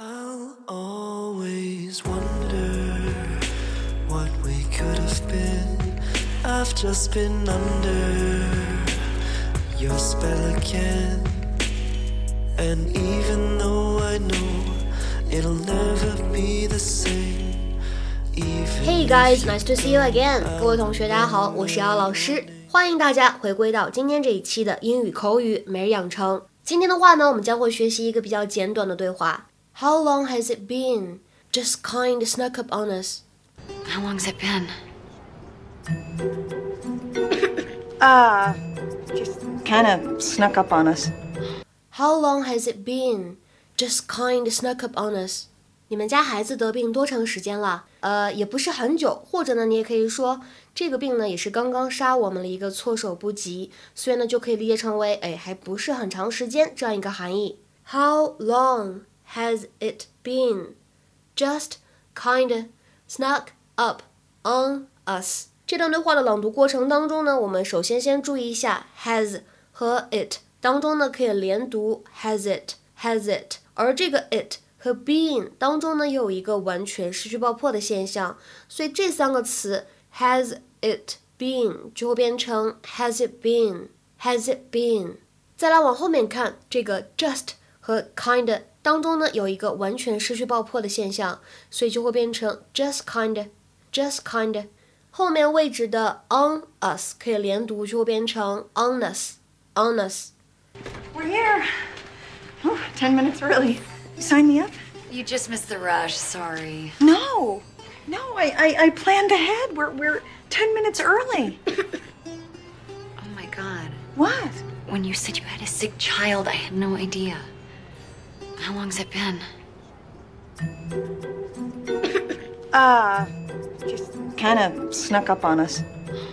I'll always wonder what we could have been. I've just been under your spell again. And even though I know it'll never be the same, even Hey guys, nice to see you again！各位同学，大家好，我是姚老师，欢迎大家回归到今天这一期的英语口语每日养成。今天的话呢，我们将会学习一个比较简短的对话。 How long has it been? Just kind of snuck up on us. How long's it been? Uh, just kind of snuck up on us. How long has it been? Just kind of snuck up on us. 你们家孩子得病多长时间了？呃，也不是很久，或者呢，你也可以说这个病呢也是刚刚杀我们了一个措手不及，所以呢就可以理解成为哎还不是很长时间这样一个含义。How long has it been? Just kinda snuck up on us. 这段对话的朗读过程当中呢，我们首先先注意一下 has 和 it 当中呢可以连读 has it has it，而这个 it 和 been 当中呢又有一个完全失去爆破的现象，所以这三个词 has it been 就会变成 has it been has it been。再来往后面看，这个 just 和 kinda 当中呢有一个完全失去爆破的现象，所以就会变成 just kinda just kinda。后面位置的 on us 可以连读，就会变成 on us on us。 We're here. Oh, ten minutes early. You sign me up? You just missed the rush. Sorry. No, no. I, I, I planned ahead. We're we're ten minutes early. Oh my god. What? When you said you had a sick child, I had no idea. How long's it been? Uh, just kind of snuck up on us.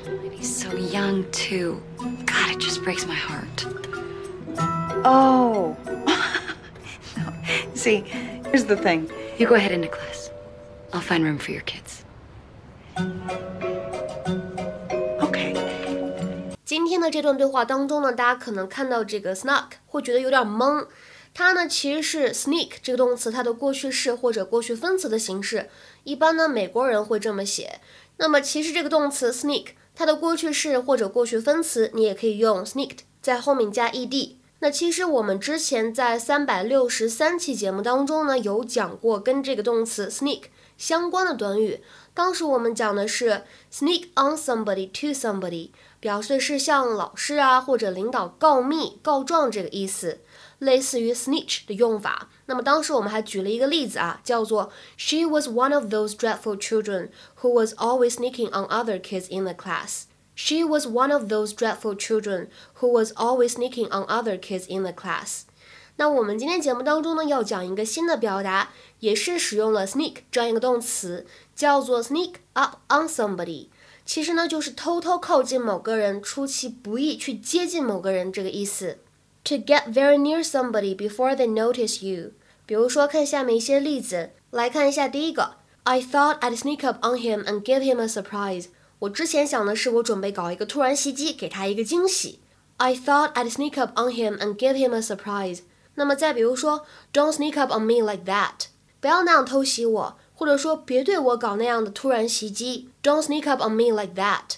And he's so young, too. God, it just breaks my heart. Oh. no. See, here's the thing. You go ahead into class. I'll find room for your kids. Okay. 今天的这段对话当中呢，大家可能看到这个 snuck 会觉得有点懵。 它呢其实是 sneak 这个动词它的过去式或者过去分词的形式。一般呢美国人会这么写。那么其实这个动词 sneak 它的过去式或者过去分词，你也可以用 sneaked 在后面加 ed。那其实我们之前在三百六十三期节目当中呢，有讲过跟这个动词 sneak 相关的短语。当时我们讲的是 sneak on somebody to somebody，表示的是向老师啊或者领导告密、告状这个意思，类似于 snitch 的用法。那么当时我们还举了一个例子啊，叫做 She was one of those dreadful children who was always sneaking on other kids in the class. She was one of those dreadful children who was always sneaking on other kids in the class. 那我们今天节目当中呢，要讲一个新的表达，也是使用了 sneak 这样一个动词，叫做 sneak up on somebody。其实呢，就是偷偷靠近某个人，出其不意去接近某个人这个意思。To get very near somebody before they notice you。比如说，看下面一些例子，来看一下第一个，I thought I'd sneak up on him and give him a surprise。我之前想的是，我准备搞一个突然袭击，给他一个惊喜。I thought I'd sneak up on him and give him a surprise。那么再比如说，Don't sneak up on me like that，不要那样偷袭我，或者说别对我搞那样的突然袭击。Don't sneak up on me like that。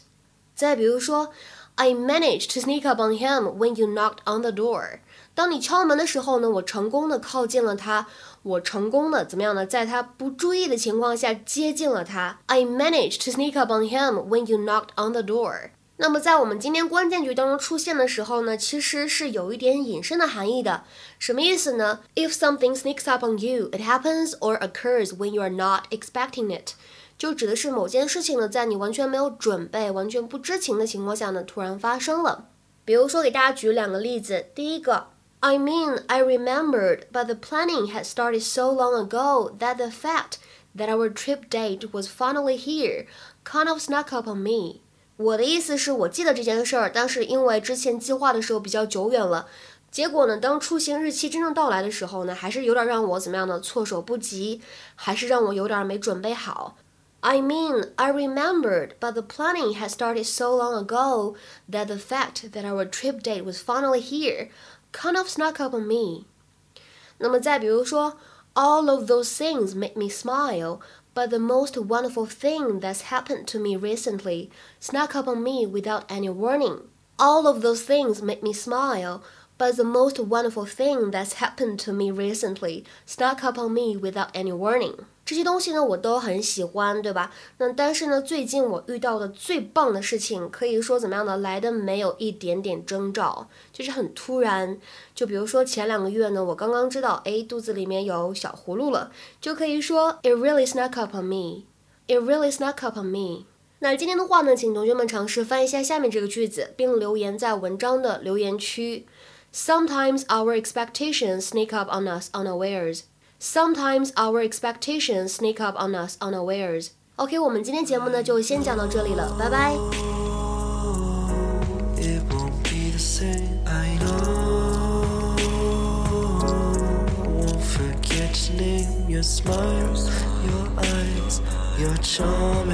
再比如说 ，I managed to sneak up on him when you knocked on the door。当你敲门的时候呢，我成功的靠近了他，我成功的怎么样呢？在他不注意的情况下接近了他。I managed to sneak up on him when you knocked on the door。那么在我们今天关键句当中出现的时候呢，其实是有一点引申的含义的。什么意思呢？If something sneaks up on you, it happens or occurs when you are not expecting it。就指的是某件事情呢，在你完全没有准备、完全不知情的情况下呢，突然发生了。比如说，给大家举两个例子。第一个，I mean, I remembered, but the planning had started so long ago that the fact that our trip date was finally here kind of snuck up on me. 我的意思是我记得这件事儿，但是因为之前计划的时候比较久远了，结果呢，当出行日期真正到来的时候呢，还是有点让我怎么样的措手不及，还是让我有点没准备好。I mean, I remembered, but the planning had started so long ago that the fact that our trip date was finally here kind of snuck up on me. 那么再比如说 All of those things make me smile, but the most wonderful thing that's happened to me recently snuck up on me without any warning. All of those things make me smile, but the most wonderful thing that's happened to me recently snuck up on me without any warning. 这些东西呢，我都很喜欢，对吧？那但是呢，最近我遇到的最棒的事情，可以说怎么样呢？来的没有一点点征兆，就是很突然。就比如说前两个月呢，我刚刚知道，哎，肚子里面有小葫芦了，就可以说 It really snuck up on me. It really snuck up on me. 那今天的话呢，请同学们尝试翻译一下下面这个句子，并留言在文章的留言区。Sometimes our expectations sneak up on us unawares. Sometimes our expectations sneak up on us unawares. OK，我们今天节目呢就先讲到这里了，拜拜。It won't be the same. I know. I won't forget your name, your smile, your eyes, your charm